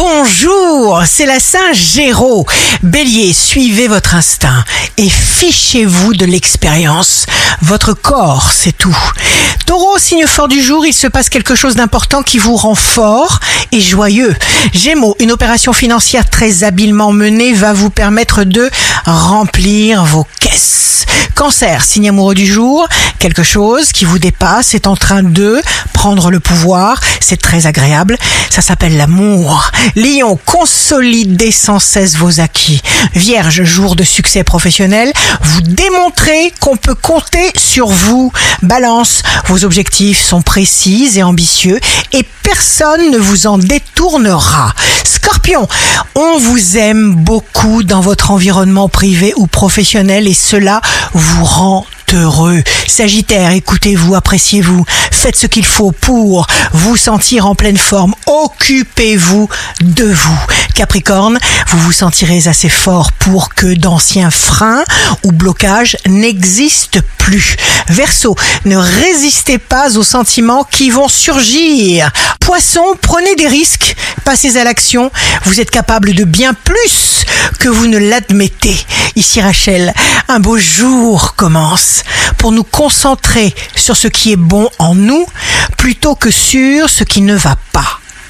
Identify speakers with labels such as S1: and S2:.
S1: Bonjour, c'est la Saint Géraud. Bélier, suivez votre instinct et fichez-vous de l'expérience. Votre corps, c'est tout. Taureau, signe fort du jour, il se passe quelque chose d'important qui vous rend fort et joyeux. Gémeaux, une opération financière très habilement menée va vous permettre de remplir vos caisses. Cancer, signe amoureux du jour, quelque chose qui vous dépasse est en train de prendre le pouvoir. C'est très agréable. Ça s'appelle l'amour. Lion, consolidez sans cesse vos acquis. Vierge, jour de succès professionnel, vous démontrez qu'on peut compter sur vous. Balance, vos objectifs sont précis et ambitieux et personne ne vous en détournera. Scorpion, on vous aime beaucoup dans votre environnement privé ou professionnel et cela vous rend heureux. Sagittaire, écoutez-vous, appréciez-vous, faites ce qu'il faut pour vous sentir en pleine forme, occupez-vous de vous. Capricorne, vous vous sentirez assez fort pour que d'anciens freins ou blocages n'existent plus. Verseau, ne résistez pas aux sentiments qui vont surgir. Poisson, prenez des risques, passez à l'action, vous êtes capable de bien plus que vous ne l'admettez. Ici Rachel, un beau jour commence pour nous concentrer sur ce qui est bon en nous plutôt que sur ce qui ne va pas.